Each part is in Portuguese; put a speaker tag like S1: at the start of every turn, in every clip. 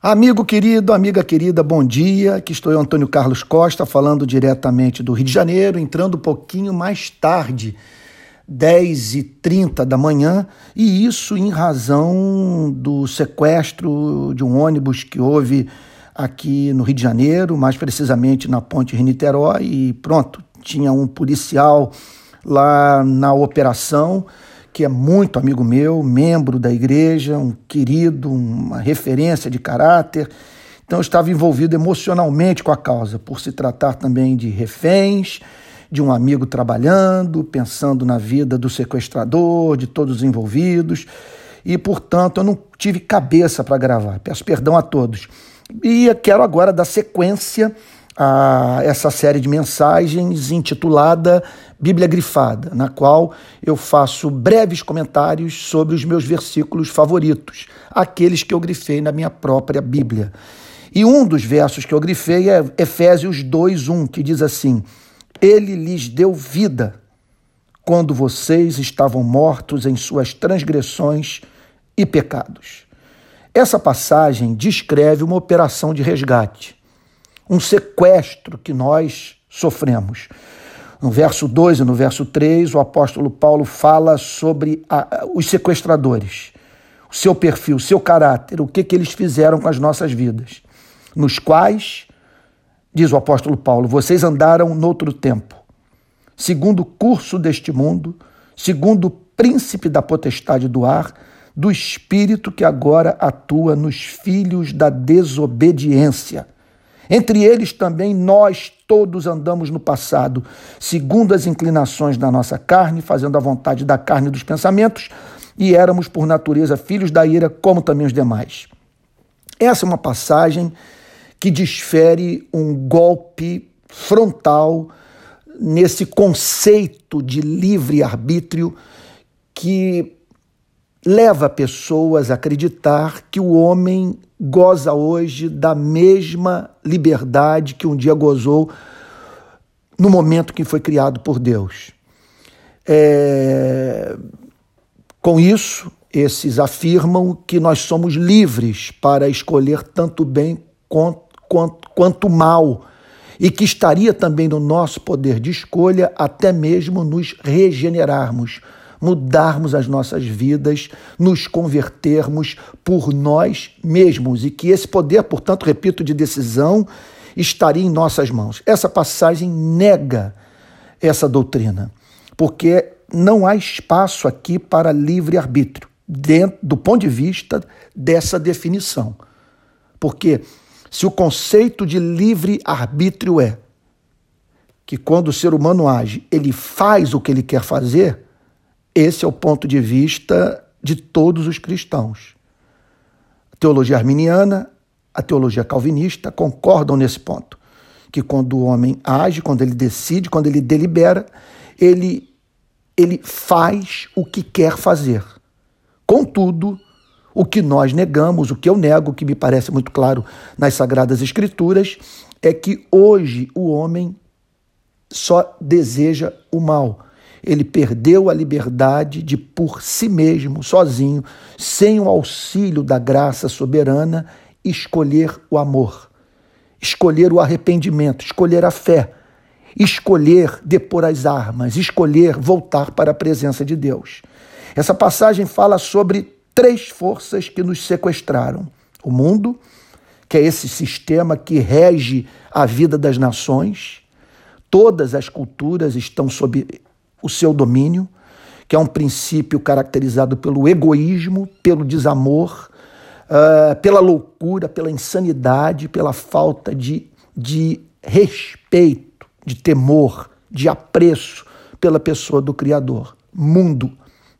S1: Amigo querido, amiga querida, bom dia. Aqui estou eu, Antônio Carlos Costa, falando diretamente do Rio de Janeiro, entrando um pouquinho mais tarde, 10h30 da manhã, e isso em razão do sequestro de um ônibus que houve aqui no Rio de Janeiro, mais precisamente na ponte Rio-Niterói, e pronto, tinha um policial lá na operação que é muito amigo meu, membro da igreja, um querido, uma referência de caráter. Então eu estava envolvido emocionalmente com a causa, por se tratar também de reféns, de um amigo trabalhando, pensando na vida do sequestrador, de todos os envolvidos. E, portanto, eu não tive cabeça para gravar. Peço perdão a todos. E quero agora dar sequência a essa série de mensagens intitulada Bíblia Grifada, na qual eu faço breves comentários sobre os meus versículos favoritos, aqueles que eu grifei na minha própria Bíblia. E um dos versos que eu grifei é Efésios 2:1, que diz assim: Ele lhes deu vida quando vocês estavam mortos em suas transgressões e pecados. Essa passagem descreve uma operação de resgate um sequestro que nós sofremos. No verso 2 e no verso 3, o apóstolo Paulo fala sobre a, os sequestradores, o seu perfil, o seu caráter, o que, que eles fizeram com as nossas vidas, nos quais, diz o apóstolo Paulo, vocês andaram noutro tempo, segundo o curso deste mundo, segundo o príncipe da potestade do ar, do espírito que agora atua nos filhos da desobediência entre eles também nós todos andamos no passado, segundo as inclinações da nossa carne, fazendo a vontade da carne e dos pensamentos, e éramos por natureza filhos da ira, como também os demais. Essa é uma passagem que desfere um golpe frontal nesse conceito de livre-arbítrio que leva pessoas a acreditar que o homem goza hoje da mesma liberdade que um dia gozou no momento que foi criado por Deus. É... Com isso, esses afirmam que nós somos livres para escolher tanto bem quanto, quanto, quanto mal e que estaria também no nosso poder de escolha até mesmo nos regenerarmos mudarmos as nossas vidas, nos convertermos por nós mesmos e que esse poder, portanto, repito, de decisão estaria em nossas mãos. Essa passagem nega essa doutrina, porque não há espaço aqui para livre-arbítrio, dentro do ponto de vista dessa definição. Porque se o conceito de livre-arbítrio é que quando o ser humano age, ele faz o que ele quer fazer, esse é o ponto de vista de todos os cristãos. A teologia arminiana, a teologia calvinista concordam nesse ponto, que quando o homem age, quando ele decide, quando ele delibera, ele ele faz o que quer fazer. Contudo, o que nós negamos, o que eu nego, que me parece muito claro nas sagradas escrituras, é que hoje o homem só deseja o mal ele perdeu a liberdade de, por si mesmo, sozinho, sem o auxílio da graça soberana, escolher o amor, escolher o arrependimento, escolher a fé, escolher depor as armas, escolher voltar para a presença de Deus. Essa passagem fala sobre três forças que nos sequestraram: o mundo, que é esse sistema que rege a vida das nações. Todas as culturas estão sob o seu domínio, que é um princípio caracterizado pelo egoísmo, pelo desamor, uh, pela loucura, pela insanidade, pela falta de, de respeito, de temor, de apreço pela pessoa do Criador. Mundo.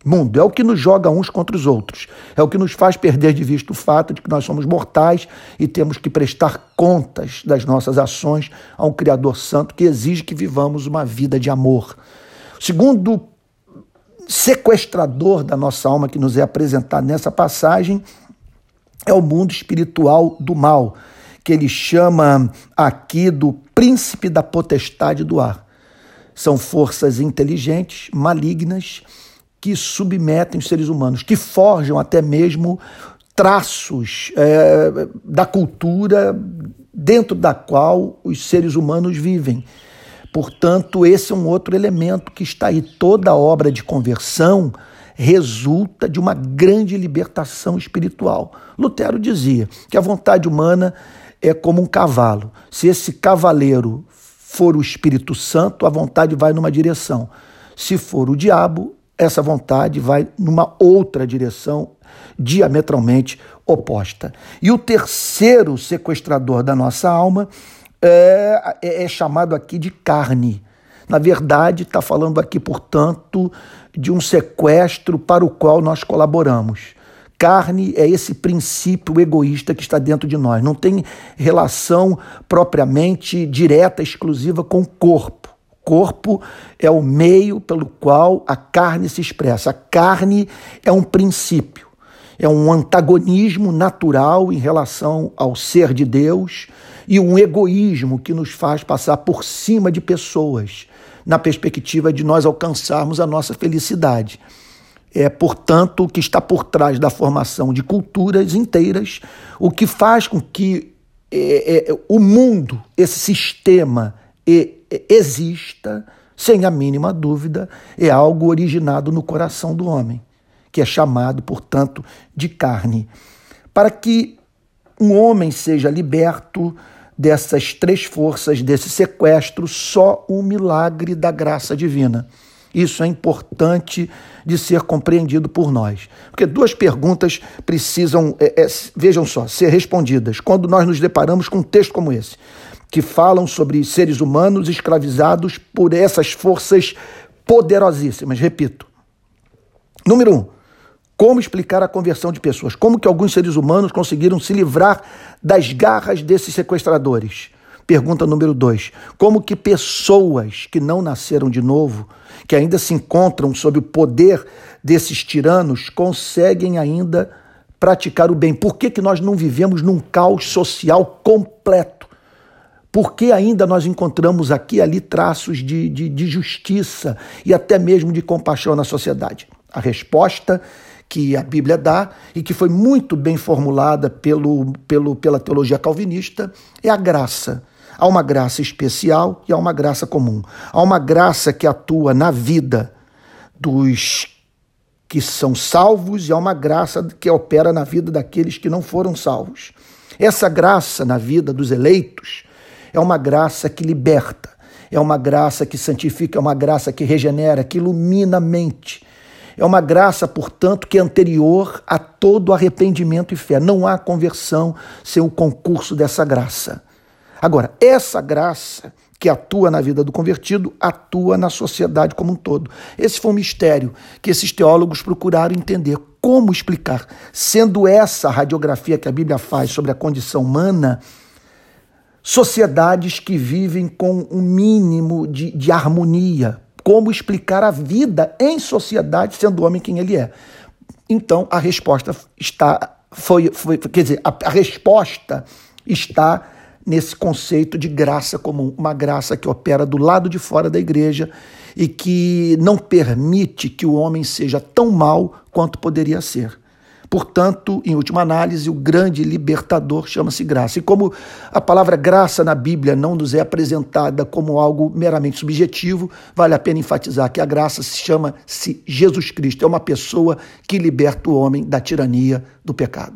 S1: Mundo é o que nos joga uns contra os outros. É o que nos faz perder de vista o fato de que nós somos mortais e temos que prestar contas das nossas ações a um Criador Santo que exige que vivamos uma vida de amor, segundo sequestrador da nossa alma que nos é apresentado nessa passagem é o mundo espiritual do mal, que ele chama aqui do príncipe da potestade do ar. São forças inteligentes, malignas, que submetem os seres humanos, que forjam até mesmo traços é, da cultura dentro da qual os seres humanos vivem. Portanto, esse é um outro elemento que está aí. Toda obra de conversão resulta de uma grande libertação espiritual. Lutero dizia que a vontade humana é como um cavalo. Se esse cavaleiro for o Espírito Santo, a vontade vai numa direção. Se for o diabo, essa vontade vai numa outra direção, diametralmente oposta. E o terceiro sequestrador da nossa alma é, é, é chamado aqui de carne. Na verdade, está falando aqui, portanto, de um sequestro para o qual nós colaboramos. Carne é esse princípio egoísta que está dentro de nós. Não tem relação propriamente direta, exclusiva com o corpo. Corpo é o meio pelo qual a carne se expressa. A carne é um princípio, é um antagonismo natural em relação ao ser de Deus e um egoísmo que nos faz passar por cima de pessoas, na perspectiva de nós alcançarmos a nossa felicidade. É, portanto, o que está por trás da formação de culturas inteiras, o que faz com que é, é, o mundo, esse sistema, exista, sem a mínima dúvida, é algo originado no coração do homem, que é chamado, portanto, de carne. Para que um homem seja liberto dessas três forças, desse sequestro, só o milagre da graça divina. Isso é importante de ser compreendido por nós. Porque duas perguntas precisam, é, é, vejam só, ser respondidas quando nós nos deparamos com um texto como esse, que falam sobre seres humanos escravizados por essas forças poderosíssimas. Repito. Número um, como explicar a conversão de pessoas? Como que alguns seres humanos conseguiram se livrar das garras desses sequestradores? Pergunta número dois: Como que pessoas que não nasceram de novo, que ainda se encontram sob o poder desses tiranos, conseguem ainda praticar o bem? Por que, que nós não vivemos num caos social completo? Por que ainda nós encontramos aqui e ali traços de, de, de justiça e até mesmo de compaixão na sociedade? A resposta que a Bíblia dá e que foi muito bem formulada pelo, pelo, pela teologia calvinista é a graça. Há uma graça especial e há uma graça comum. Há uma graça que atua na vida dos que são salvos e há uma graça que opera na vida daqueles que não foram salvos. Essa graça na vida dos eleitos é uma graça que liberta, é uma graça que santifica, é uma graça que regenera, que ilumina a mente, é uma graça, portanto, que é anterior a todo arrependimento e fé. Não há conversão sem o concurso dessa graça. Agora, essa graça que atua na vida do convertido, atua na sociedade como um todo. Esse foi um mistério que esses teólogos procuraram entender. Como explicar? Sendo essa a radiografia que a Bíblia faz sobre a condição humana, sociedades que vivem com um mínimo de, de harmonia, como explicar a vida em sociedade sendo o homem quem ele é. Então a resposta está foi, foi quer dizer, a, a resposta está nesse conceito de graça comum, uma graça que opera do lado de fora da igreja e que não permite que o homem seja tão mal quanto poderia ser. Portanto, em última análise, o grande libertador chama-se graça. E como a palavra graça na Bíblia não nos é apresentada como algo meramente subjetivo, vale a pena enfatizar que a graça se chama-se Jesus Cristo. É uma pessoa que liberta o homem da tirania do pecado.